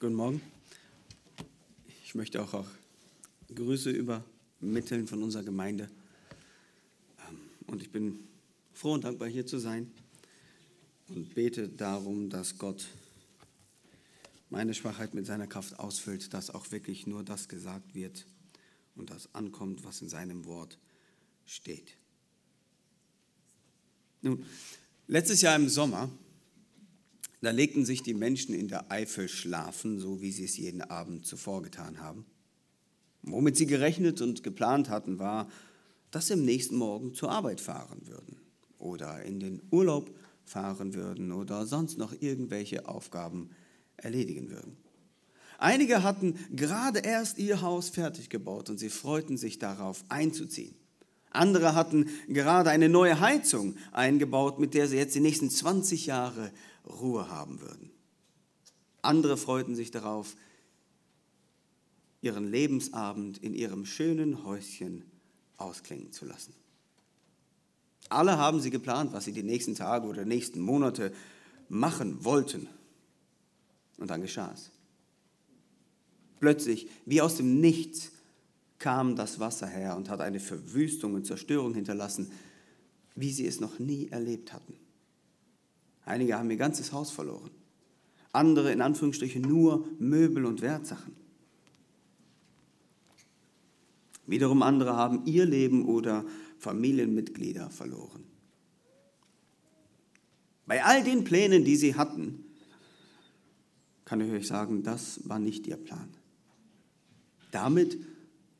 Guten Morgen. Ich möchte auch, auch Grüße übermitteln von unserer Gemeinde. Ähm, und ich bin froh und dankbar, hier zu sein und bete darum, dass Gott meine Schwachheit mit seiner Kraft ausfüllt, dass auch wirklich nur das gesagt wird und das ankommt, was in seinem Wort steht. Nun, letztes Jahr im Sommer da legten sich die Menschen in der Eifel schlafen, so wie sie es jeden Abend zuvor getan haben. Womit sie gerechnet und geplant hatten, war, dass sie am nächsten Morgen zur Arbeit fahren würden oder in den Urlaub fahren würden oder sonst noch irgendwelche Aufgaben erledigen würden. Einige hatten gerade erst ihr Haus fertig gebaut und sie freuten sich darauf einzuziehen. Andere hatten gerade eine neue Heizung eingebaut, mit der sie jetzt die nächsten 20 Jahre Ruhe haben würden. Andere freuten sich darauf, ihren Lebensabend in ihrem schönen Häuschen ausklingen zu lassen. Alle haben sie geplant, was sie die nächsten Tage oder nächsten Monate machen wollten. Und dann geschah es. Plötzlich, wie aus dem Nichts, kam das Wasser her und hat eine Verwüstung und Zerstörung hinterlassen, wie sie es noch nie erlebt hatten. Einige haben ihr ganzes Haus verloren. Andere in Anführungsstrichen nur Möbel und Wertsachen. Wiederum andere haben ihr Leben oder Familienmitglieder verloren. Bei all den Plänen, die sie hatten, kann ich euch sagen, das war nicht ihr Plan. Damit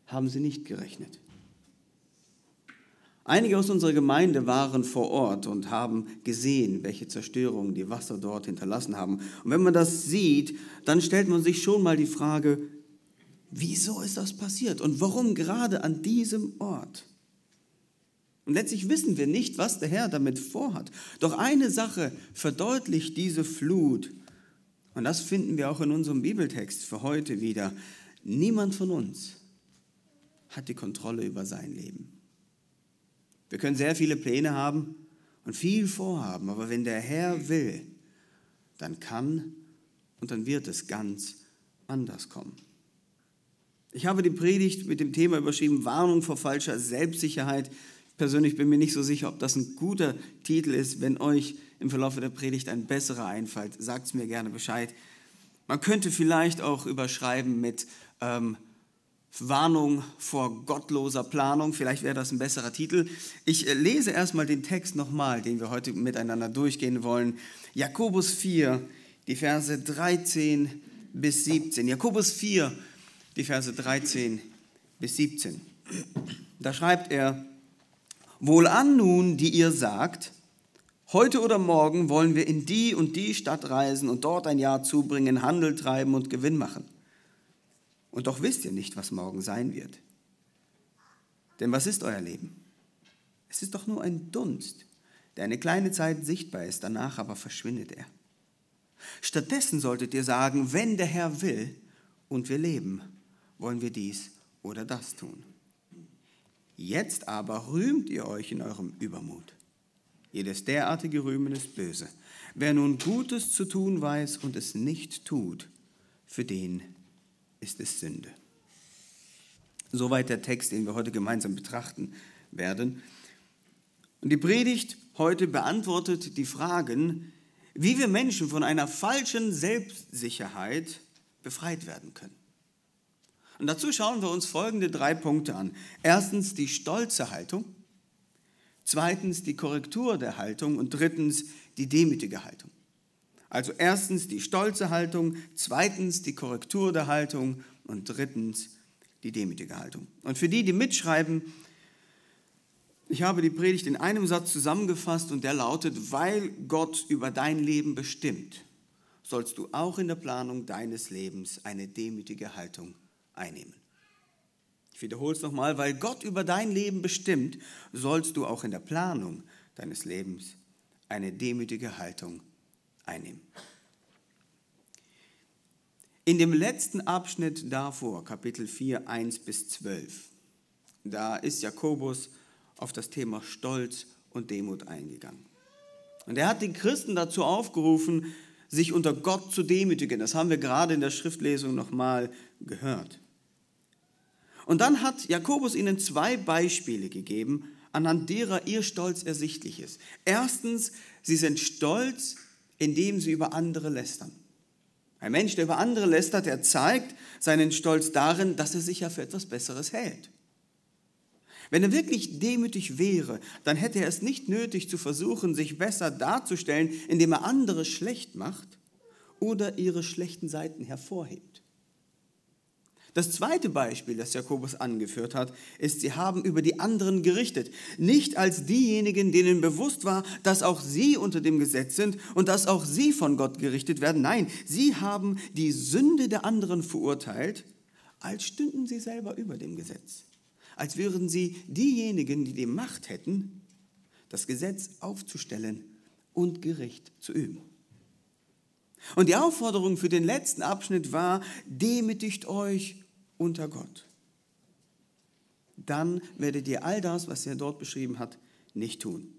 haben sie nicht gerechnet. Einige aus unserer Gemeinde waren vor Ort und haben gesehen, welche Zerstörung die Wasser dort hinterlassen haben. Und wenn man das sieht, dann stellt man sich schon mal die Frage, wieso ist das passiert und warum gerade an diesem Ort? Und letztlich wissen wir nicht, was der Herr damit vorhat. Doch eine Sache verdeutlicht diese Flut. Und das finden wir auch in unserem Bibeltext für heute wieder. Niemand von uns hat die Kontrolle über sein Leben. Wir können sehr viele Pläne haben und viel vorhaben, aber wenn der Herr will, dann kann und dann wird es ganz anders kommen. Ich habe die Predigt mit dem Thema überschrieben, Warnung vor falscher Selbstsicherheit. Persönlich bin mir nicht so sicher, ob das ein guter Titel ist. Wenn euch im Verlauf der Predigt ein besserer einfällt, sagt es mir gerne Bescheid. Man könnte vielleicht auch überschreiben mit ähm, Warnung vor gottloser Planung. Vielleicht wäre das ein besserer Titel. Ich äh, lese erstmal den Text nochmal, den wir heute miteinander durchgehen wollen. Jakobus 4, die Verse 13 bis 17. Jakobus 4, die Verse 13 bis 17. Da schreibt er, Wohlan nun, die ihr sagt, heute oder morgen wollen wir in die und die Stadt reisen und dort ein Jahr zubringen, Handel treiben und Gewinn machen. Und doch wisst ihr nicht, was morgen sein wird. Denn was ist euer Leben? Es ist doch nur ein Dunst, der eine kleine Zeit sichtbar ist, danach aber verschwindet er. Stattdessen solltet ihr sagen, wenn der Herr will und wir leben, wollen wir dies oder das tun. Jetzt aber rühmt ihr euch in eurem Übermut. Jedes derartige Rühmen ist böse. Wer nun Gutes zu tun weiß und es nicht tut, für den ist es Sünde. Soweit der Text, den wir heute gemeinsam betrachten werden. Und die Predigt heute beantwortet die Fragen, wie wir Menschen von einer falschen Selbstsicherheit befreit werden können. Und dazu schauen wir uns folgende drei Punkte an. Erstens die stolze Haltung, zweitens die Korrektur der Haltung und drittens die demütige Haltung. Also erstens die stolze Haltung, zweitens die Korrektur der Haltung und drittens die demütige Haltung. Und für die, die mitschreiben, ich habe die Predigt in einem Satz zusammengefasst und der lautet, weil Gott über dein Leben bestimmt, sollst du auch in der Planung deines Lebens eine demütige Haltung einnehmen. Ich wiederhole es nochmal, weil Gott über dein Leben bestimmt, sollst du auch in der Planung deines Lebens eine demütige Haltung einnehmen einnehmen. In dem letzten Abschnitt davor, Kapitel 4, 1 bis 12, da ist Jakobus auf das Thema Stolz und Demut eingegangen. Und er hat die Christen dazu aufgerufen, sich unter Gott zu demütigen. Das haben wir gerade in der Schriftlesung nochmal gehört. Und dann hat Jakobus ihnen zwei Beispiele gegeben, anhand derer ihr Stolz ersichtlich ist. Erstens, sie sind stolz, indem sie über andere lästern. Ein Mensch, der über andere lästert, der zeigt seinen Stolz darin, dass er sich ja für etwas Besseres hält. Wenn er wirklich demütig wäre, dann hätte er es nicht nötig zu versuchen, sich besser darzustellen, indem er andere schlecht macht oder ihre schlechten Seiten hervorhebt. Das zweite Beispiel, das Jakobus angeführt hat, ist, sie haben über die anderen gerichtet. Nicht als diejenigen, denen bewusst war, dass auch sie unter dem Gesetz sind und dass auch sie von Gott gerichtet werden. Nein, sie haben die Sünde der anderen verurteilt, als stünden sie selber über dem Gesetz. Als wären sie diejenigen, die die Macht hätten, das Gesetz aufzustellen und Gericht zu üben. Und die Aufforderung für den letzten Abschnitt war, demütigt euch unter Gott. Dann werdet ihr all das, was er dort beschrieben hat, nicht tun.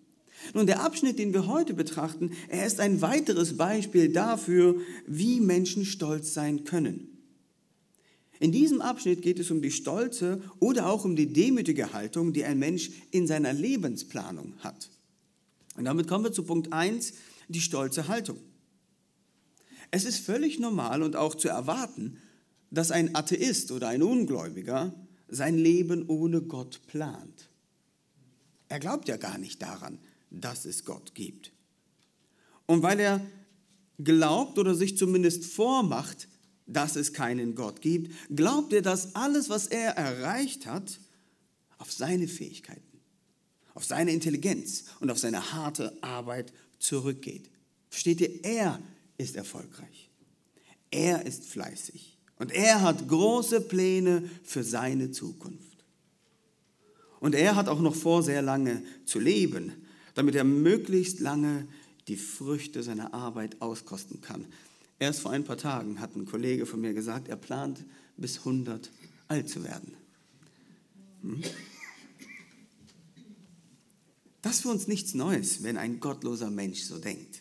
Nun, der Abschnitt, den wir heute betrachten, er ist ein weiteres Beispiel dafür, wie Menschen stolz sein können. In diesem Abschnitt geht es um die stolze oder auch um die demütige Haltung, die ein Mensch in seiner Lebensplanung hat. Und damit kommen wir zu Punkt 1, die stolze Haltung. Es ist völlig normal und auch zu erwarten, dass ein Atheist oder ein Ungläubiger sein Leben ohne Gott plant. Er glaubt ja gar nicht daran, dass es Gott gibt. Und weil er glaubt oder sich zumindest vormacht, dass es keinen Gott gibt, glaubt er, dass alles, was er erreicht hat, auf seine Fähigkeiten, auf seine Intelligenz und auf seine harte Arbeit zurückgeht. Versteht ihr? Er ist erfolgreich. Er ist fleißig. Und er hat große Pläne für seine Zukunft. Und er hat auch noch vor, sehr lange zu leben, damit er möglichst lange die Früchte seiner Arbeit auskosten kann. Erst vor ein paar Tagen hat ein Kollege von mir gesagt, er plant bis 100 alt zu werden. Hm? Das ist für uns nichts Neues, wenn ein gottloser Mensch so denkt.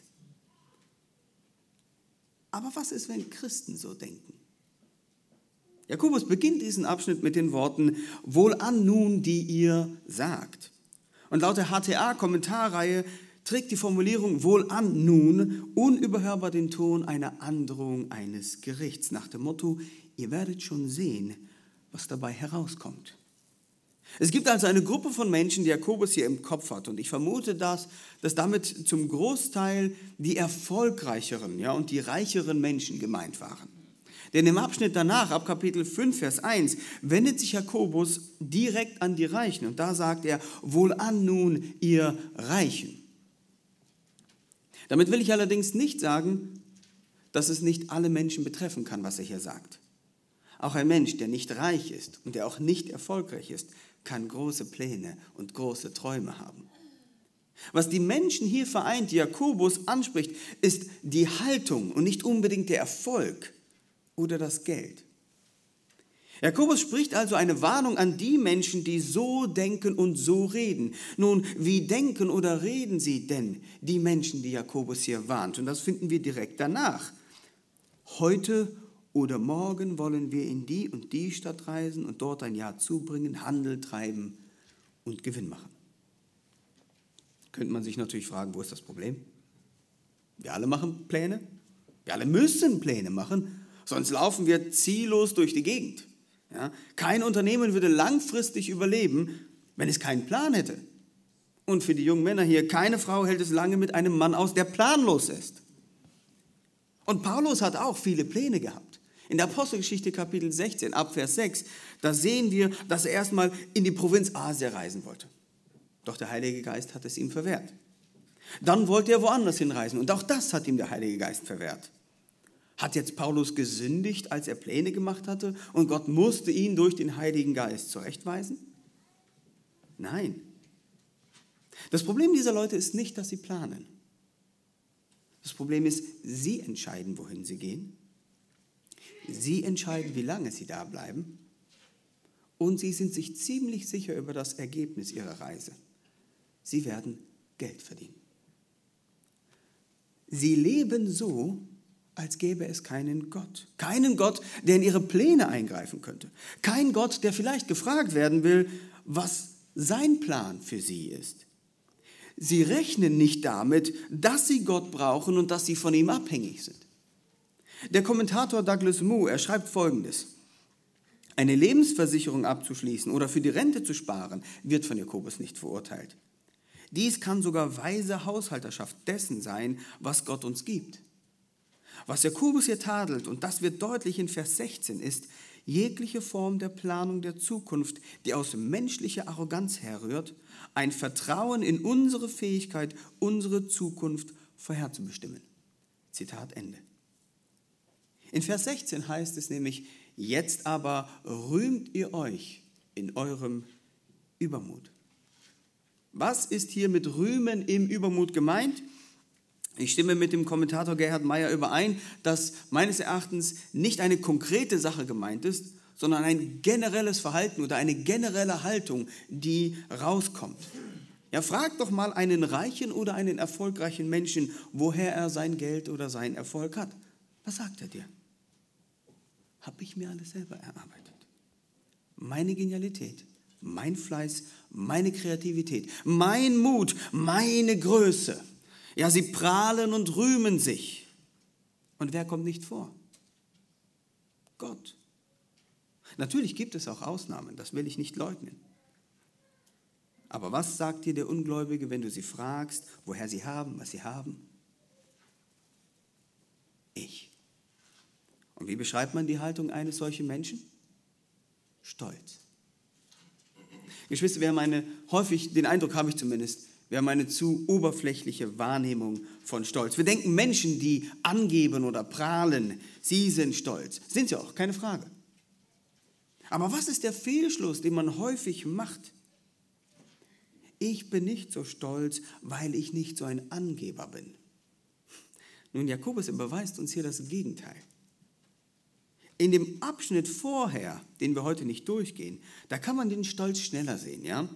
Aber was ist, wenn Christen so denken? Jakobus beginnt diesen Abschnitt mit den Worten, Wohlan nun, die ihr sagt. Und laut der HTA-Kommentarreihe trägt die Formulierung Wohlan nun unüberhörbar den Ton einer Androhung eines Gerichts nach dem Motto, ihr werdet schon sehen, was dabei herauskommt. Es gibt also eine Gruppe von Menschen, die Jakobus hier im Kopf hat. Und ich vermute, dass, dass damit zum Großteil die erfolgreicheren ja, und die reicheren Menschen gemeint waren. Denn im Abschnitt danach, ab Kapitel 5, Vers 1, wendet sich Jakobus direkt an die Reichen und da sagt er, wohlan nun ihr Reichen. Damit will ich allerdings nicht sagen, dass es nicht alle Menschen betreffen kann, was er hier sagt. Auch ein Mensch, der nicht reich ist und der auch nicht erfolgreich ist, kann große Pläne und große Träume haben. Was die Menschen hier vereint, die Jakobus anspricht, ist die Haltung und nicht unbedingt der Erfolg oder das Geld. Jakobus spricht also eine Warnung an die Menschen, die so denken und so reden. Nun, wie denken oder reden sie denn, die Menschen, die Jakobus hier warnt? Und das finden wir direkt danach. Heute oder morgen wollen wir in die und die Stadt reisen und dort ein Jahr zubringen, Handel treiben und Gewinn machen. Könnte man sich natürlich fragen, wo ist das Problem? Wir alle machen Pläne. Wir alle müssen Pläne machen, Sonst laufen wir ziellos durch die Gegend. Ja? Kein Unternehmen würde langfristig überleben, wenn es keinen Plan hätte. Und für die jungen Männer hier, keine Frau hält es lange mit einem Mann aus, der planlos ist. Und Paulus hat auch viele Pläne gehabt. In der Apostelgeschichte Kapitel 16, ab Vers 6, da sehen wir, dass er erstmal in die Provinz Asia reisen wollte. Doch der Heilige Geist hat es ihm verwehrt. Dann wollte er woanders hinreisen und auch das hat ihm der Heilige Geist verwehrt. Hat jetzt Paulus gesündigt, als er Pläne gemacht hatte und Gott musste ihn durch den Heiligen Geist zurechtweisen? Nein. Das Problem dieser Leute ist nicht, dass sie planen. Das Problem ist, sie entscheiden, wohin sie gehen. Sie entscheiden, wie lange sie da bleiben. Und sie sind sich ziemlich sicher über das Ergebnis ihrer Reise. Sie werden Geld verdienen. Sie leben so, als gäbe es keinen Gott. Keinen Gott, der in ihre Pläne eingreifen könnte. Kein Gott, der vielleicht gefragt werden will, was sein Plan für sie ist. Sie rechnen nicht damit, dass sie Gott brauchen und dass sie von ihm abhängig sind. Der Kommentator Douglas Moo, er schreibt Folgendes. Eine Lebensversicherung abzuschließen oder für die Rente zu sparen, wird von Jakobus nicht verurteilt. Dies kann sogar weise Haushalterschaft dessen sein, was Gott uns gibt. Was Jakobus hier tadelt, und das wird deutlich in Vers 16, ist jegliche Form der Planung der Zukunft, die aus menschlicher Arroganz herrührt, ein Vertrauen in unsere Fähigkeit, unsere Zukunft vorherzubestimmen. Zitat Ende. In Vers 16 heißt es nämlich, jetzt aber rühmt ihr euch in eurem Übermut. Was ist hier mit Rühmen im Übermut gemeint? Ich stimme mit dem Kommentator Gerhard Meyer überein, dass meines Erachtens nicht eine konkrete Sache gemeint ist, sondern ein generelles Verhalten oder eine generelle Haltung, die rauskommt. Ja, frag doch mal einen reichen oder einen erfolgreichen Menschen, woher er sein Geld oder seinen Erfolg hat. Was sagt er dir? Habe ich mir alles selber erarbeitet. Meine Genialität, mein Fleiß, meine Kreativität, mein Mut, meine Größe. Ja, sie prahlen und rühmen sich. Und wer kommt nicht vor? Gott. Natürlich gibt es auch Ausnahmen, das will ich nicht leugnen. Aber was sagt dir der Ungläubige, wenn du sie fragst, woher sie haben, was sie haben? Ich. Und wie beschreibt man die Haltung eines solchen Menschen? Stolz. Geschwister, wir haben eine, häufig, den Eindruck habe ich zumindest, wir haben eine zu oberflächliche Wahrnehmung von Stolz. Wir denken, Menschen, die angeben oder prahlen, sie sind stolz. Sind sie auch, keine Frage. Aber was ist der Fehlschluss, den man häufig macht? Ich bin nicht so stolz, weil ich nicht so ein Angeber bin. Nun, Jakobus beweist uns hier das Gegenteil. In dem Abschnitt vorher, den wir heute nicht durchgehen, da kann man den Stolz schneller sehen, ja?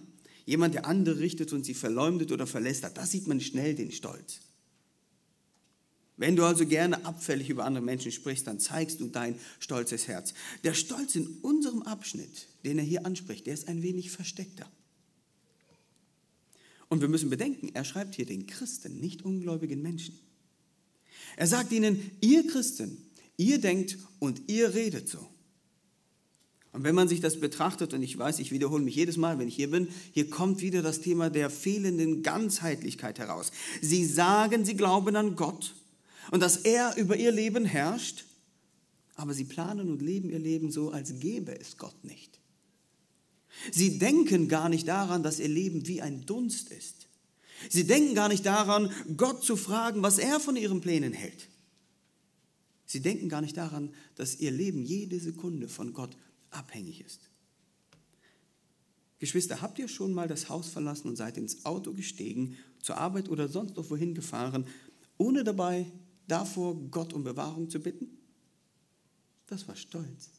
Jemand, der andere richtet und sie verleumdet oder verlästert, da sieht man schnell den Stolz. Wenn du also gerne abfällig über andere Menschen sprichst, dann zeigst du dein stolzes Herz. Der Stolz in unserem Abschnitt, den er hier anspricht, der ist ein wenig versteckter. Und wir müssen bedenken, er schreibt hier den Christen, nicht ungläubigen Menschen. Er sagt ihnen, ihr Christen, ihr denkt und ihr redet so. Und wenn man sich das betrachtet, und ich weiß, ich wiederhole mich jedes Mal, wenn ich hier bin, hier kommt wieder das Thema der fehlenden Ganzheitlichkeit heraus. Sie sagen, sie glauben an Gott und dass er über ihr Leben herrscht, aber sie planen und leben ihr Leben so, als gäbe es Gott nicht. Sie denken gar nicht daran, dass ihr Leben wie ein Dunst ist. Sie denken gar nicht daran, Gott zu fragen, was er von ihren Plänen hält. Sie denken gar nicht daran, dass ihr Leben jede Sekunde von Gott abhängig ist. Geschwister, habt ihr schon mal das Haus verlassen und seid ins Auto gestiegen, zur Arbeit oder sonst noch wohin gefahren, ohne dabei davor Gott um Bewahrung zu bitten? Das war Stolz.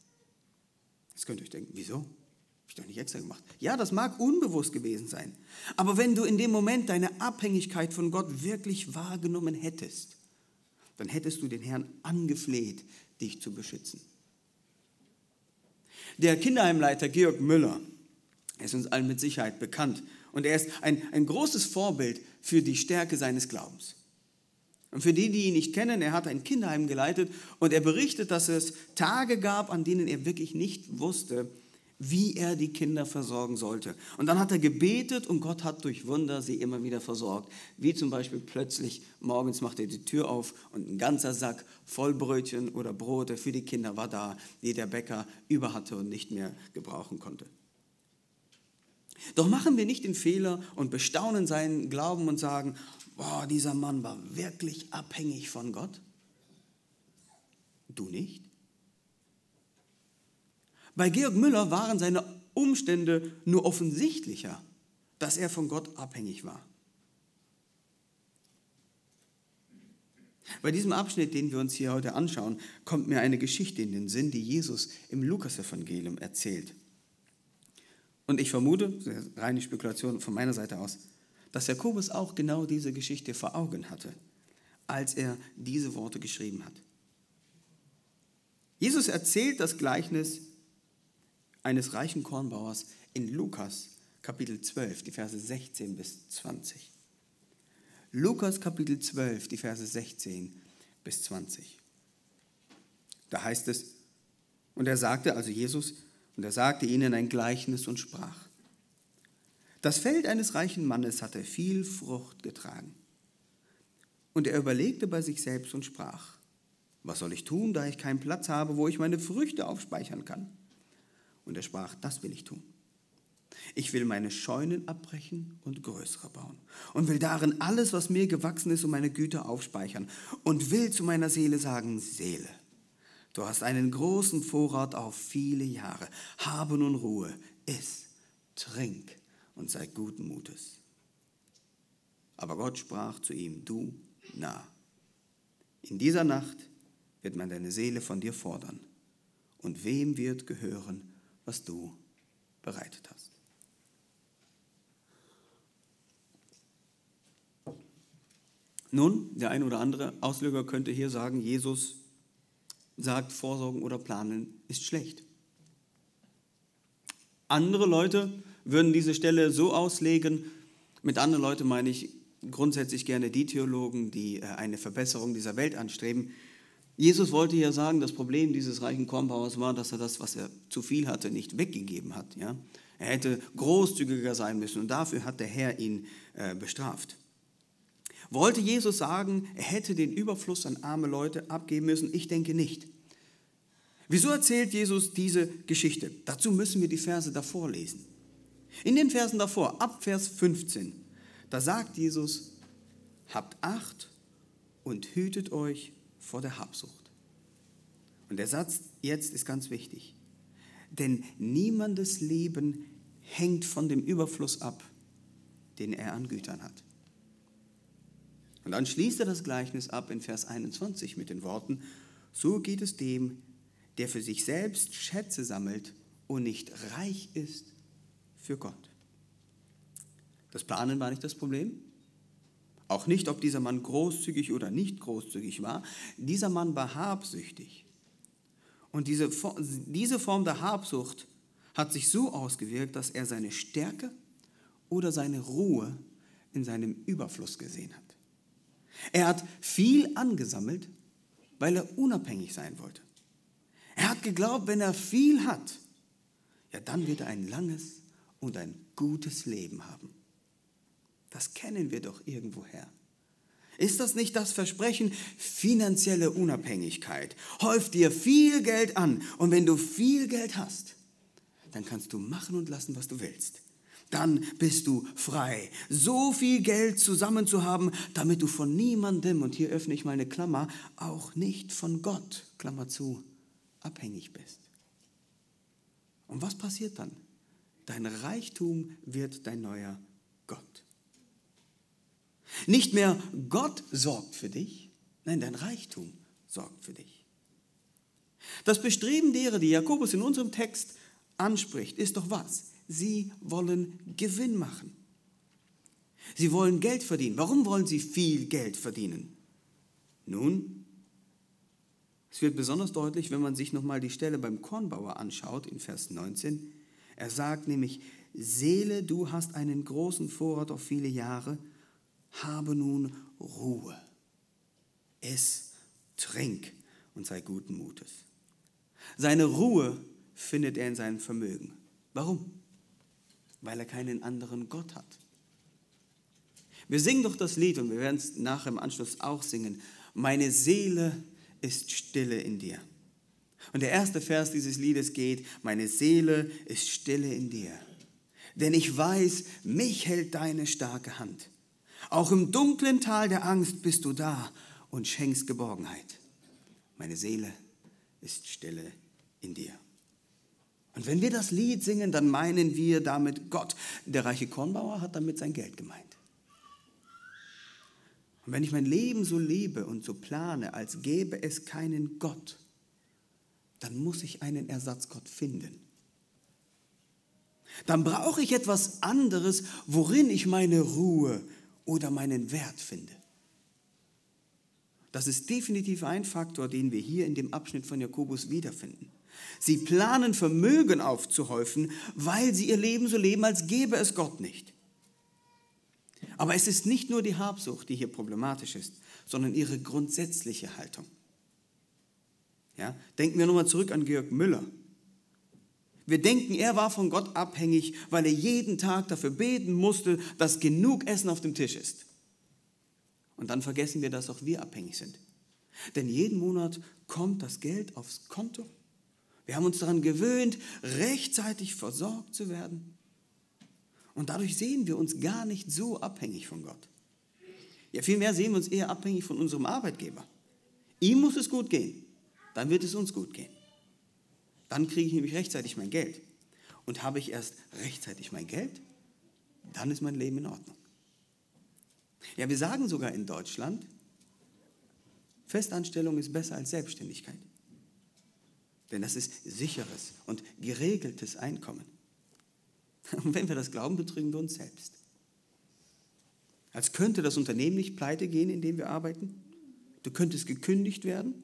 Jetzt könnt ihr euch denken, wieso? Habe ich doch nicht extra gemacht. Ja, das mag unbewusst gewesen sein. Aber wenn du in dem Moment deine Abhängigkeit von Gott wirklich wahrgenommen hättest, dann hättest du den Herrn angefleht, dich zu beschützen. Der Kinderheimleiter Georg Müller ist uns allen mit Sicherheit bekannt und er ist ein, ein großes Vorbild für die Stärke seines Glaubens. Und für die, die ihn nicht kennen, er hat ein Kinderheim geleitet und er berichtet, dass es Tage gab, an denen er wirklich nicht wusste, wie er die Kinder versorgen sollte. Und dann hat er gebetet und Gott hat durch Wunder sie immer wieder versorgt. Wie zum Beispiel plötzlich morgens macht er die Tür auf und ein ganzer Sack voll Brötchen oder Brote für die Kinder war da, die der Bäcker über hatte und nicht mehr gebrauchen konnte. Doch machen wir nicht den Fehler und bestaunen seinen Glauben und sagen, boah, dieser Mann war wirklich abhängig von Gott. Du nicht? Bei Georg Müller waren seine Umstände nur offensichtlicher, dass er von Gott abhängig war. Bei diesem Abschnitt, den wir uns hier heute anschauen, kommt mir eine Geschichte in den Sinn, die Jesus im Lukasevangelium erzählt. Und ich vermute, reine Spekulation von meiner Seite aus, dass Jakobus auch genau diese Geschichte vor Augen hatte, als er diese Worte geschrieben hat. Jesus erzählt das Gleichnis eines reichen Kornbauers in Lukas Kapitel 12, die Verse 16 bis 20. Lukas Kapitel 12, die Verse 16 bis 20. Da heißt es, und er sagte, also Jesus, und er sagte ihnen ein Gleichnis und sprach, das Feld eines reichen Mannes hatte viel Frucht getragen. Und er überlegte bei sich selbst und sprach, was soll ich tun, da ich keinen Platz habe, wo ich meine Früchte aufspeichern kann? Und er sprach, das will ich tun. Ich will meine Scheunen abbrechen und größere bauen und will darin alles, was mir gewachsen ist, um meine Güter aufspeichern und will zu meiner Seele sagen, Seele, du hast einen großen Vorrat auf viele Jahre, habe nun Ruhe, iss, trink und sei guten Mutes. Aber Gott sprach zu ihm, du nah. In dieser Nacht wird man deine Seele von dir fordern. Und wem wird gehören, was du bereitet hast? Nun, der ein oder andere Ausleger könnte hier sagen, Jesus sagt, Vorsorgen oder Planen ist schlecht. Andere Leute würden diese Stelle so auslegen, mit anderen Leuten meine ich grundsätzlich gerne die Theologen, die äh, eine Verbesserung dieser Welt anstreben. Jesus wollte ja sagen, das Problem dieses reichen Kornbauers war, dass er das, was er zu viel hatte, nicht weggegeben hat. Ja? Er hätte großzügiger sein müssen und dafür hat der Herr ihn äh, bestraft. Wollte Jesus sagen, er hätte den Überfluss an arme Leute abgeben müssen? Ich denke nicht. Wieso erzählt Jesus diese Geschichte? Dazu müssen wir die Verse davor lesen. In den Versen davor, ab Vers 15, da sagt Jesus, habt Acht und hütet euch vor der Habsucht. Und der Satz jetzt ist ganz wichtig. Denn niemandes Leben hängt von dem Überfluss ab, den er an Gütern hat. Und dann schließt er das Gleichnis ab in Vers 21 mit den Worten, so geht es dem, der für sich selbst Schätze sammelt und nicht reich ist für Gott. Das Planen war nicht das Problem. Auch nicht, ob dieser Mann großzügig oder nicht großzügig war. Dieser Mann war habsüchtig. Und diese, diese Form der Habsucht hat sich so ausgewirkt, dass er seine Stärke oder seine Ruhe in seinem Überfluss gesehen hat. Er hat viel angesammelt, weil er unabhängig sein wollte. Er hat geglaubt, wenn er viel hat, ja, dann wird er ein langes und ein gutes Leben haben. Das kennen wir doch irgendwoher. Ist das nicht das Versprechen finanzielle Unabhängigkeit? Häuf dir viel Geld an und wenn du viel Geld hast, dann kannst du machen und lassen, was du willst. Dann bist du frei, so viel Geld zusammen zu haben, damit du von niemandem, und hier öffne ich mal eine Klammer, auch nicht von Gott, Klammer zu, abhängig bist. Und was passiert dann? Dein Reichtum wird dein neuer Gott. Nicht mehr Gott sorgt für dich, nein, dein Reichtum sorgt für dich. Das Bestreben derer, die Jakobus in unserem Text anspricht, ist doch was? Sie wollen Gewinn machen. Sie wollen Geld verdienen. Warum wollen sie viel Geld verdienen? Nun, es wird besonders deutlich, wenn man sich nochmal die Stelle beim Kornbauer anschaut in Vers 19. Er sagt nämlich, Seele, du hast einen großen Vorrat auf viele Jahre, habe nun Ruhe. Iss, trink und sei guten Mutes. Seine Ruhe findet er in seinem Vermögen. Warum? Weil er keinen anderen Gott hat. Wir singen doch das Lied und wir werden es nachher im Anschluss auch singen. Meine Seele ist stille in dir. Und der erste Vers dieses Liedes geht, meine Seele ist stille in dir. Denn ich weiß, mich hält deine starke Hand. Auch im dunklen Tal der Angst bist du da und schenkst Geborgenheit. Meine Seele ist stille in dir. Und wenn wir das Lied singen, dann meinen wir damit Gott. Der reiche Kornbauer hat damit sein Geld gemeint. Und wenn ich mein Leben so lebe und so plane, als gäbe es keinen Gott, dann muss ich einen Ersatzgott finden. Dann brauche ich etwas anderes, worin ich meine Ruhe oder meinen Wert finde. Das ist definitiv ein Faktor, den wir hier in dem Abschnitt von Jakobus wiederfinden. Sie planen Vermögen aufzuhäufen, weil sie ihr Leben so leben, als gäbe es Gott nicht. Aber es ist nicht nur die Habsucht, die hier problematisch ist, sondern ihre grundsätzliche Haltung. Ja? Denken wir nochmal zurück an Georg Müller. Wir denken, er war von Gott abhängig, weil er jeden Tag dafür beten musste, dass genug Essen auf dem Tisch ist. Und dann vergessen wir, dass auch wir abhängig sind. Denn jeden Monat kommt das Geld aufs Konto. Wir haben uns daran gewöhnt, rechtzeitig versorgt zu werden. Und dadurch sehen wir uns gar nicht so abhängig von Gott. Ja, vielmehr sehen wir uns eher abhängig von unserem Arbeitgeber. Ihm muss es gut gehen, dann wird es uns gut gehen. Dann kriege ich nämlich rechtzeitig mein Geld. Und habe ich erst rechtzeitig mein Geld, dann ist mein Leben in Ordnung. Ja, wir sagen sogar in Deutschland, Festanstellung ist besser als Selbstständigkeit. Denn das ist sicheres und geregeltes Einkommen. Und wenn wir das glauben, betrügen wir uns selbst. Als könnte das Unternehmen nicht pleite gehen, in dem wir arbeiten. Du könntest gekündigt werden.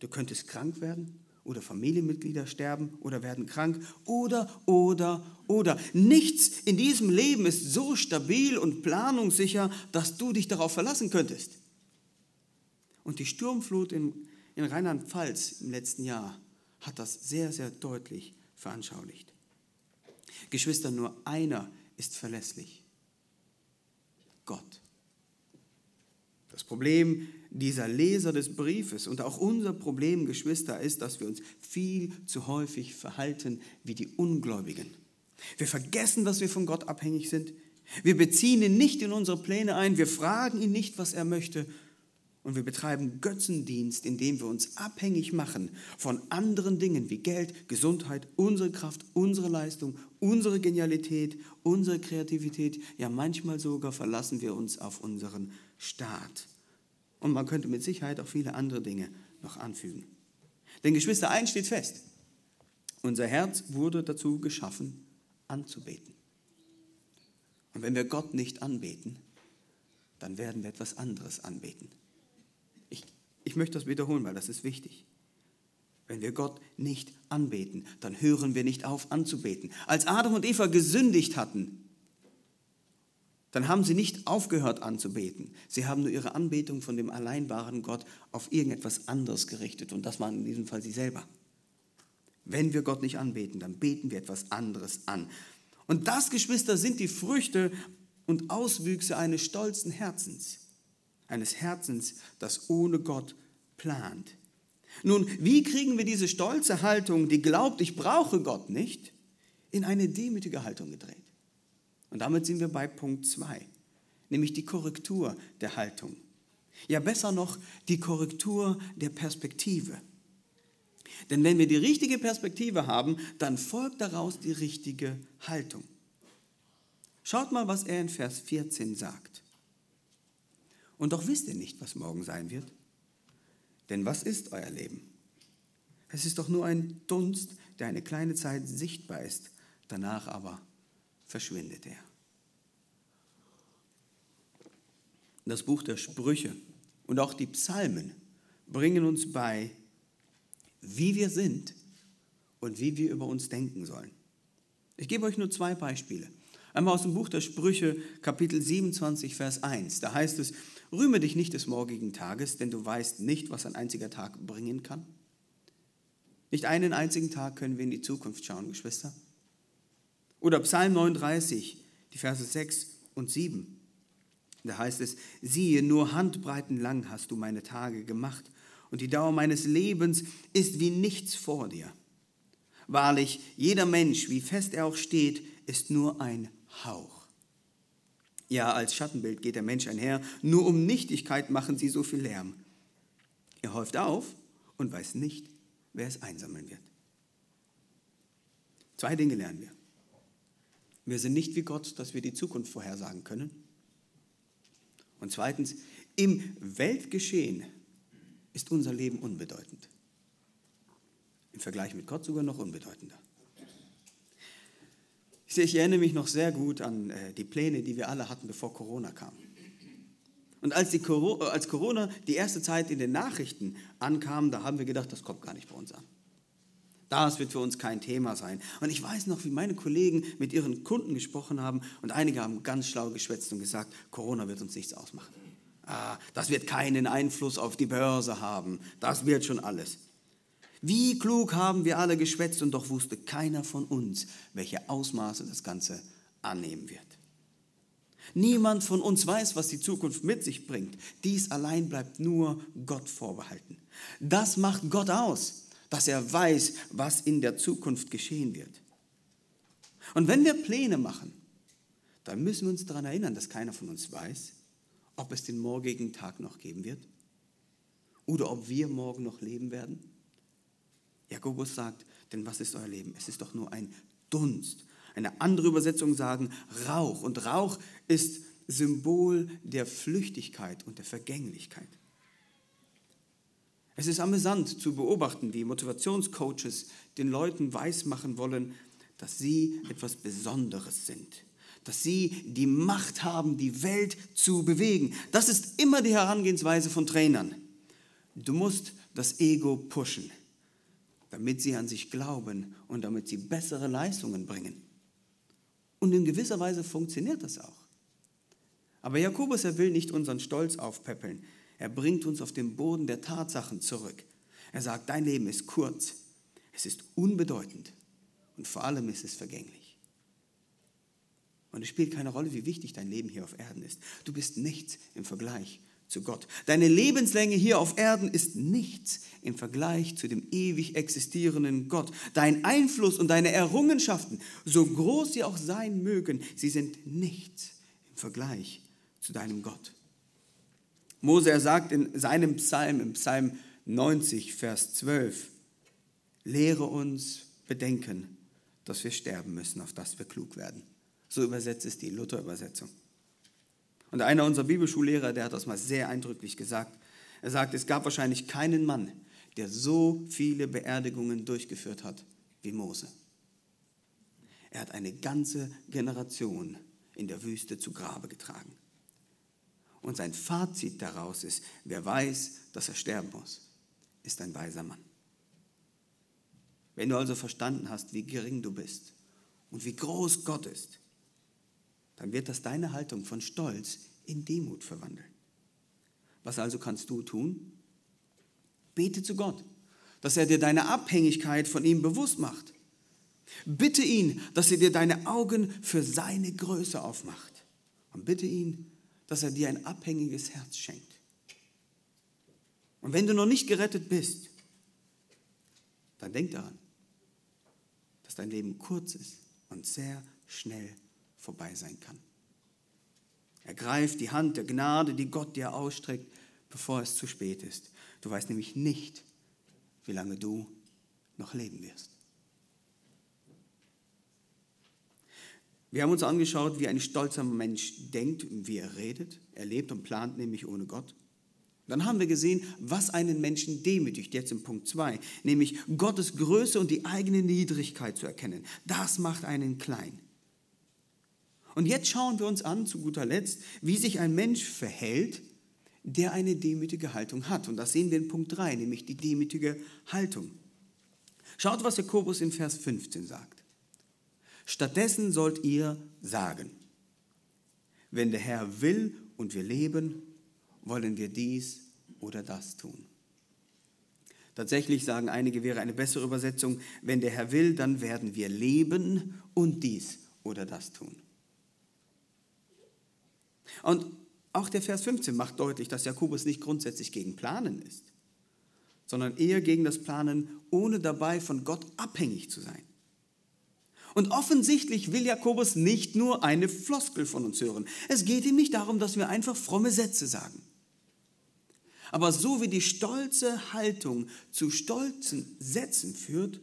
Du könntest krank werden oder Familienmitglieder sterben oder werden krank oder, oder, oder. Nichts in diesem Leben ist so stabil und planungssicher, dass du dich darauf verlassen könntest. Und die Sturmflut in, in Rheinland-Pfalz im letzten Jahr hat das sehr, sehr deutlich veranschaulicht. Geschwister, nur einer ist verlässlich. Gott. Das Problem dieser Leser des Briefes und auch unser Problem, Geschwister, ist, dass wir uns viel zu häufig verhalten wie die Ungläubigen. Wir vergessen, dass wir von Gott abhängig sind. Wir beziehen ihn nicht in unsere Pläne ein. Wir fragen ihn nicht, was er möchte. Und wir betreiben Götzendienst, indem wir uns abhängig machen von anderen Dingen wie Geld, Gesundheit, unsere Kraft, unsere Leistung, unsere Genialität, unsere Kreativität. Ja, manchmal sogar verlassen wir uns auf unseren Staat. Und man könnte mit Sicherheit auch viele andere Dinge noch anfügen. Denn Geschwister, eins steht fest. Unser Herz wurde dazu geschaffen, anzubeten. Und wenn wir Gott nicht anbeten, dann werden wir etwas anderes anbeten. Ich möchte das wiederholen, weil das ist wichtig. Wenn wir Gott nicht anbeten, dann hören wir nicht auf anzubeten. Als Adam und Eva gesündigt hatten, dann haben sie nicht aufgehört anzubeten. Sie haben nur ihre Anbetung von dem allein wahren Gott auf irgendetwas anderes gerichtet. Und das waren in diesem Fall sie selber. Wenn wir Gott nicht anbeten, dann beten wir etwas anderes an. Und das, Geschwister, sind die Früchte und Auswüchse eines stolzen Herzens eines Herzens, das ohne Gott plant. Nun, wie kriegen wir diese stolze Haltung, die glaubt, ich brauche Gott nicht, in eine demütige Haltung gedreht? Und damit sind wir bei Punkt 2, nämlich die Korrektur der Haltung. Ja, besser noch die Korrektur der Perspektive. Denn wenn wir die richtige Perspektive haben, dann folgt daraus die richtige Haltung. Schaut mal, was er in Vers 14 sagt. Und doch wisst ihr nicht, was morgen sein wird. Denn was ist euer Leben? Es ist doch nur ein Dunst, der eine kleine Zeit sichtbar ist, danach aber verschwindet er. Das Buch der Sprüche und auch die Psalmen bringen uns bei, wie wir sind und wie wir über uns denken sollen. Ich gebe euch nur zwei Beispiele. Einmal aus dem Buch der Sprüche, Kapitel 27, Vers 1. Da heißt es, Rühme dich nicht des morgigen Tages, denn du weißt nicht, was ein einziger Tag bringen kann. Nicht einen einzigen Tag können wir in die Zukunft schauen, Geschwister. Oder Psalm 39, die Verse 6 und 7. Da heißt es, siehe, nur Handbreiten lang hast du meine Tage gemacht und die Dauer meines Lebens ist wie nichts vor dir. Wahrlich, jeder Mensch, wie fest er auch steht, ist nur ein Hauch. Ja, als Schattenbild geht der Mensch einher. Nur um Nichtigkeit machen sie so viel Lärm. Er häuft auf und weiß nicht, wer es einsammeln wird. Zwei Dinge lernen wir. Wir sind nicht wie Gott, dass wir die Zukunft vorhersagen können. Und zweitens, im Weltgeschehen ist unser Leben unbedeutend. Im Vergleich mit Gott sogar noch unbedeutender. Ich erinnere mich noch sehr gut an äh, die Pläne, die wir alle hatten, bevor Corona kam. Und als, die, als Corona die erste Zeit in den Nachrichten ankam, da haben wir gedacht, das kommt gar nicht bei uns an. Das wird für uns kein Thema sein. Und ich weiß noch, wie meine Kollegen mit ihren Kunden gesprochen haben und einige haben ganz schlau geschwätzt und gesagt, Corona wird uns nichts ausmachen. Ah, das wird keinen Einfluss auf die Börse haben. Das wird schon alles. Wie klug haben wir alle geschwätzt und doch wusste keiner von uns, welche Ausmaße das Ganze annehmen wird. Niemand von uns weiß, was die Zukunft mit sich bringt. Dies allein bleibt nur Gott vorbehalten. Das macht Gott aus, dass er weiß, was in der Zukunft geschehen wird. Und wenn wir Pläne machen, dann müssen wir uns daran erinnern, dass keiner von uns weiß, ob es den morgigen Tag noch geben wird oder ob wir morgen noch leben werden. Jakobus sagt, denn was ist euer Leben? Es ist doch nur ein Dunst eine andere Übersetzung sagen Rauch. Und Rauch ist Symbol der Flüchtigkeit und der Vergänglichkeit. Es ist amüsant zu beobachten, wie Motivationscoaches den Leuten weismachen wollen, dass sie etwas Besonderes sind, dass sie die Macht haben, die Welt zu bewegen. Das ist immer die Herangehensweise von Trainern. Du musst das Ego pushen, damit sie an sich glauben und damit sie bessere Leistungen bringen. Und in gewisser Weise funktioniert das auch. Aber Jakobus, er will nicht unseren Stolz aufpäppeln. Er bringt uns auf den Boden der Tatsachen zurück. Er sagt, dein Leben ist kurz, es ist unbedeutend und vor allem ist es vergänglich. Und es spielt keine Rolle, wie wichtig dein Leben hier auf Erden ist. Du bist nichts im Vergleich zu Gott. Deine Lebenslänge hier auf Erden ist nichts im Vergleich zu dem ewig existierenden Gott. Dein Einfluss und deine Errungenschaften, so groß sie auch sein mögen, sie sind nichts im Vergleich zu deinem Gott. Mose, er sagt in seinem Psalm, im Psalm 90, Vers 12, lehre uns bedenken, dass wir sterben müssen, auf dass wir klug werden. So übersetzt es die Luther-Übersetzung. Und einer unserer Bibelschullehrer, der hat das mal sehr eindrücklich gesagt. Er sagt, es gab wahrscheinlich keinen Mann, der so viele Beerdigungen durchgeführt hat wie Mose. Er hat eine ganze Generation in der Wüste zu Grabe getragen. Und sein Fazit daraus ist, wer weiß, dass er sterben muss, ist ein weiser Mann. Wenn du also verstanden hast, wie gering du bist und wie groß Gott ist, dann wird das deine Haltung von Stolz in Demut verwandeln. Was also kannst du tun? Bete zu Gott, dass er dir deine Abhängigkeit von ihm bewusst macht. Bitte ihn, dass er dir deine Augen für seine Größe aufmacht. Und bitte ihn, dass er dir ein abhängiges Herz schenkt. Und wenn du noch nicht gerettet bist, dann denk daran, dass dein Leben kurz ist und sehr schnell vorbei sein kann. Ergreif die Hand der Gnade, die Gott dir ausstreckt, bevor es zu spät ist. Du weißt nämlich nicht, wie lange du noch leben wirst. Wir haben uns angeschaut, wie ein stolzer Mensch denkt wie er redet. Er lebt und plant nämlich ohne Gott. Dann haben wir gesehen, was einen Menschen demütigt, jetzt im Punkt 2, nämlich Gottes Größe und die eigene Niedrigkeit zu erkennen. Das macht einen klein. Und jetzt schauen wir uns an, zu guter Letzt, wie sich ein Mensch verhält, der eine demütige Haltung hat. Und das sehen wir in Punkt 3, nämlich die demütige Haltung. Schaut, was Jakobus in Vers 15 sagt. Stattdessen sollt ihr sagen, wenn der Herr will und wir leben, wollen wir dies oder das tun. Tatsächlich sagen einige, wäre eine bessere Übersetzung, wenn der Herr will, dann werden wir leben und dies oder das tun. Und auch der Vers 15 macht deutlich, dass Jakobus nicht grundsätzlich gegen Planen ist, sondern eher gegen das Planen, ohne dabei von Gott abhängig zu sein. Und offensichtlich will Jakobus nicht nur eine Floskel von uns hören. Es geht ihm nicht darum, dass wir einfach fromme Sätze sagen. Aber so wie die stolze Haltung zu stolzen Sätzen führt,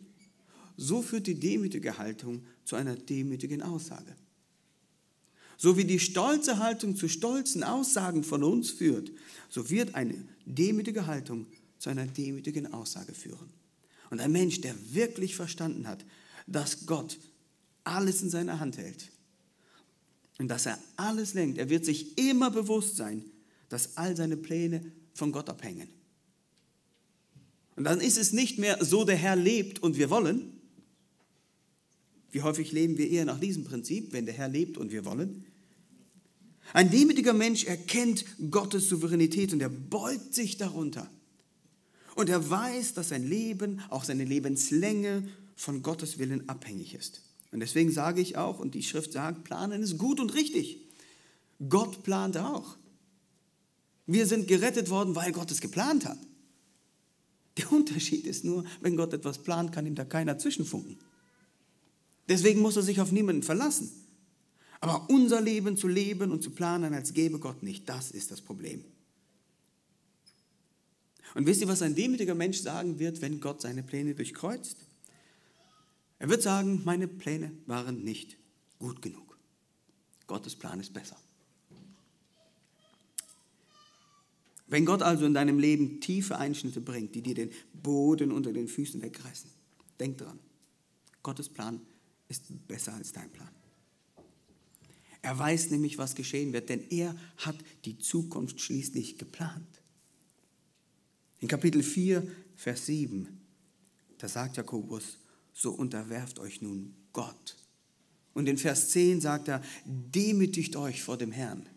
so führt die demütige Haltung zu einer demütigen Aussage. So wie die stolze Haltung zu stolzen Aussagen von uns führt, so wird eine demütige Haltung zu einer demütigen Aussage führen. Und ein Mensch, der wirklich verstanden hat, dass Gott alles in seiner Hand hält und dass er alles lenkt, er wird sich immer bewusst sein, dass all seine Pläne von Gott abhängen. Und dann ist es nicht mehr so, der Herr lebt und wir wollen. Wie häufig leben wir eher nach diesem Prinzip, wenn der Herr lebt und wir wollen? Ein demütiger Mensch erkennt Gottes Souveränität und er beugt sich darunter. Und er weiß, dass sein Leben, auch seine Lebenslänge von Gottes Willen abhängig ist. Und deswegen sage ich auch, und die Schrift sagt, planen ist gut und richtig. Gott plant auch. Wir sind gerettet worden, weil Gott es geplant hat. Der Unterschied ist nur, wenn Gott etwas plant, kann ihm da keiner zwischenfunken. Deswegen muss er sich auf niemanden verlassen. Aber unser Leben zu leben und zu planen, als gäbe Gott nicht, das ist das Problem. Und wisst ihr, was ein demütiger Mensch sagen wird, wenn Gott seine Pläne durchkreuzt? Er wird sagen, meine Pläne waren nicht gut genug. Gottes Plan ist besser. Wenn Gott also in deinem Leben tiefe Einschnitte bringt, die dir den Boden unter den Füßen wegreißen, denk dran, Gottes Plan ist besser als dein Plan. Er weiß nämlich, was geschehen wird, denn er hat die Zukunft schließlich geplant. In Kapitel 4, Vers 7, da sagt Jakobus, so unterwerft euch nun Gott. Und in Vers 10 sagt er, demütigt euch vor dem Herrn.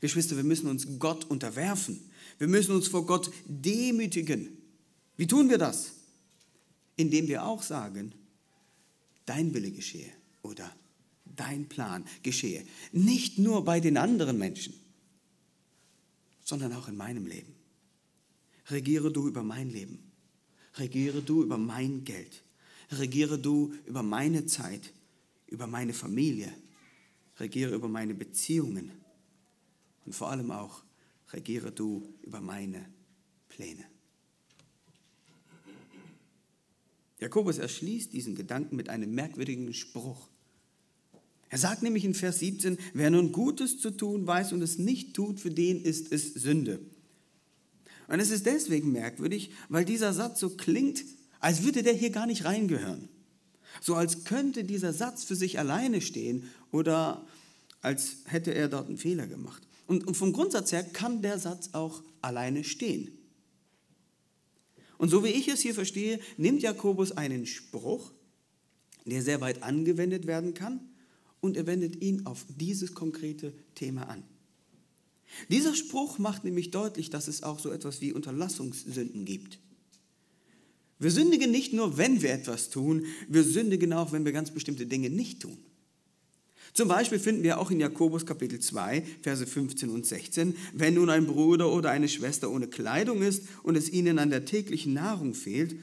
Geschwister, wir müssen uns Gott unterwerfen. Wir müssen uns vor Gott demütigen. Wie tun wir das? Indem wir auch sagen, dein Wille geschehe oder dein Plan geschehe. Nicht nur bei den anderen Menschen, sondern auch in meinem Leben. Regiere du über mein Leben. Regiere du über mein Geld. Regiere du über meine Zeit, über meine Familie. Regiere über meine Beziehungen. Und vor allem auch, regiere du über meine Pläne. Jakobus erschließt diesen Gedanken mit einem merkwürdigen Spruch. Er sagt nämlich in Vers 17, wer nun Gutes zu tun weiß und es nicht tut, für den ist es Sünde. Und es ist deswegen merkwürdig, weil dieser Satz so klingt, als würde der hier gar nicht reingehören. So als könnte dieser Satz für sich alleine stehen oder als hätte er dort einen Fehler gemacht. Und, vom Grundsatz her kann der Satz auch alleine stehen. Und so wie ich es hier verstehe, nimmt Jakobus einen Spruch, der sehr weit angewendet werden kann, und er wendet ihn auf dieses konkrete Thema an. Dieser Spruch macht nämlich deutlich, dass es auch so etwas wie Unterlassungssünden gibt. Wir sündigen nicht nur, wenn wir etwas tun, wir sündigen auch, wenn wir ganz bestimmte Dinge nicht tun. Zum Beispiel finden wir auch in Jakobus Kapitel 2, Verse 15 und 16, wenn nun ein Bruder oder eine Schwester ohne Kleidung ist und es ihnen an der täglichen Nahrung fehlt,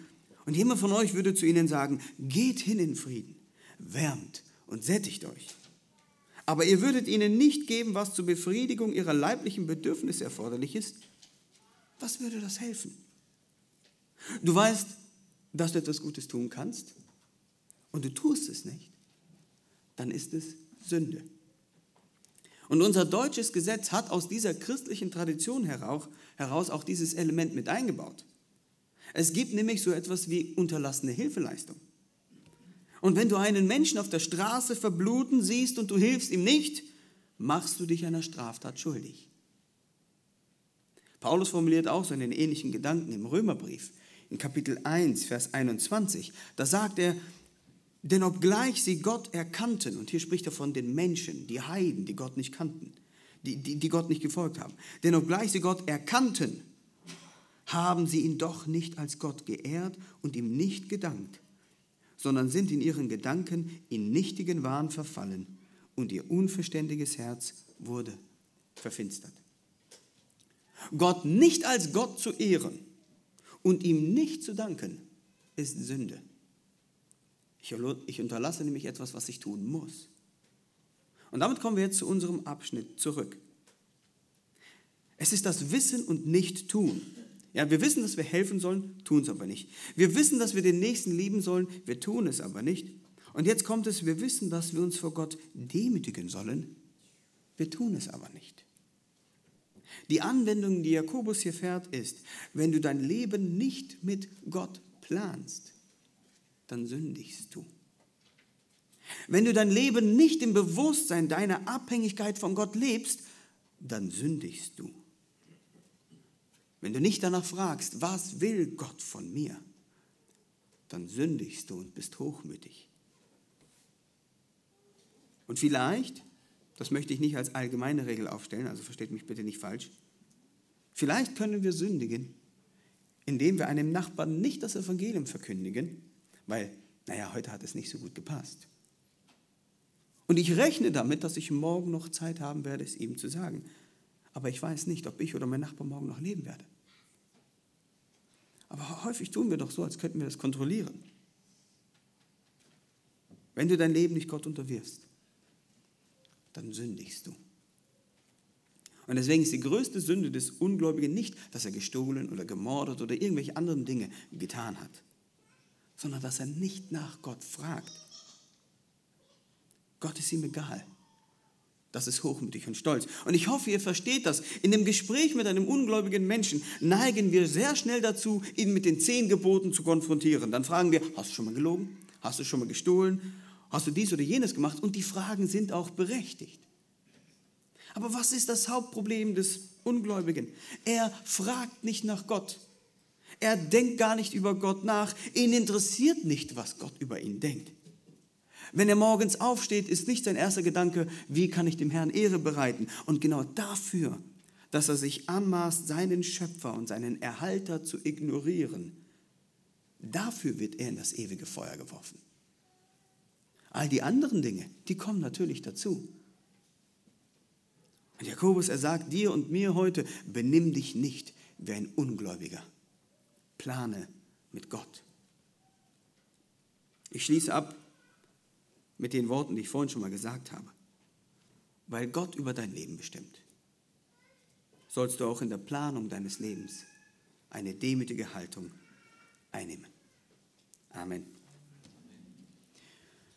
und jemand von euch würde zu ihnen sagen, geht hin in Frieden, wärmt und sättigt euch aber ihr würdet ihnen nicht geben, was zur Befriedigung ihrer leiblichen Bedürfnisse erforderlich ist, was würde das helfen? Du weißt, dass du etwas Gutes tun kannst und du tust es nicht, dann ist es Sünde. Und unser deutsches Gesetz hat aus dieser christlichen Tradition heraus auch dieses Element mit eingebaut. Es gibt nämlich so etwas wie unterlassene Hilfeleistung. Und wenn du einen Menschen auf der Straße verbluten siehst und du hilfst ihm nicht, machst du dich einer Straftat schuldig. Paulus formuliert auch so einen ähnlichen Gedanken im Römerbrief in Kapitel 1, Vers 21. Da sagt er, denn obgleich sie Gott erkannten, und hier spricht er von den Menschen, die Heiden, die Gott nicht kannten, die, die, die Gott nicht gefolgt haben, denn obgleich sie Gott erkannten, haben sie ihn doch nicht als Gott geehrt und ihm nicht gedankt sondern sind in ihren Gedanken in nichtigen Wahn verfallen und ihr unverständiges Herz wurde verfinstert. Gott nicht als Gott zu ehren und ihm nicht zu danken, ist Sünde. Ich unterlasse nämlich etwas, was ich tun muss. Und damit kommen wir jetzt zu unserem Abschnitt zurück. Es ist das Wissen und Nicht-Tun, ja, wir wissen, dass wir helfen sollen, tun es aber nicht. Wir wissen, dass wir den Nächsten lieben sollen, wir tun es aber nicht. Und jetzt kommt es, wir wissen, dass wir uns vor Gott demütigen sollen, wir tun es aber nicht. Die Anwendung, die Jakobus hier fährt, ist, wenn du dein Leben nicht mit Gott planst, dann sündigst du. Wenn du dein Leben nicht im Bewusstsein deiner Abhängigkeit von Gott lebst, dann sündigst du. Wenn du nicht danach fragst, was will Gott von mir, dann sündigst du und bist hochmütig. Und vielleicht, das möchte ich nicht als allgemeine Regel aufstellen, also versteht mich bitte nicht falsch, vielleicht können wir sündigen, indem wir einem Nachbarn nicht das Evangelium verkündigen, weil, naja, heute hat es nicht so gut gepasst. Und ich rechne damit, dass ich morgen noch Zeit haben werde, es ihm zu sagen. Aber ich weiß nicht, ob ich oder mein Nachbar morgen noch leben werde. Aber häufig tun wir doch so, als könnten wir das kontrollieren. Wenn du dein Leben nicht Gott unterwirfst, dann sündigst du. Und deswegen ist die größte Sünde des Ungläubigen nicht, dass er gestohlen oder gemordet oder irgendwelche anderen Dinge getan hat, sondern dass er nicht nach Gott fragt. Gott ist ihm egal. Das ist hochmütig und stolz. Und ich hoffe, ihr versteht das. In dem Gespräch mit einem ungläubigen Menschen neigen wir sehr schnell dazu, ihn mit den zehn Geboten zu konfrontieren. Dann fragen wir, hast du schon mal gelogen? Hast du schon mal gestohlen? Hast du dies oder jenes gemacht? Und die Fragen sind auch berechtigt. Aber was ist das Hauptproblem des Ungläubigen? Er fragt nicht nach Gott. Er denkt gar nicht über Gott nach. Ihn interessiert nicht, was Gott über ihn denkt. Wenn er morgens aufsteht, ist nicht sein erster Gedanke, wie kann ich dem Herrn Ehre bereiten? Und genau dafür, dass er sich anmaßt, seinen Schöpfer und seinen Erhalter zu ignorieren, dafür wird er in das ewige Feuer geworfen. All die anderen Dinge, die kommen natürlich dazu. Und Jakobus, er sagt dir und mir heute, benimm dich nicht wie ein Ungläubiger. Plane mit Gott. Ich schließe ab mit den Worten, die ich vorhin schon mal gesagt habe. Weil Gott über dein Leben bestimmt, sollst du auch in der Planung deines Lebens eine demütige Haltung einnehmen. Amen.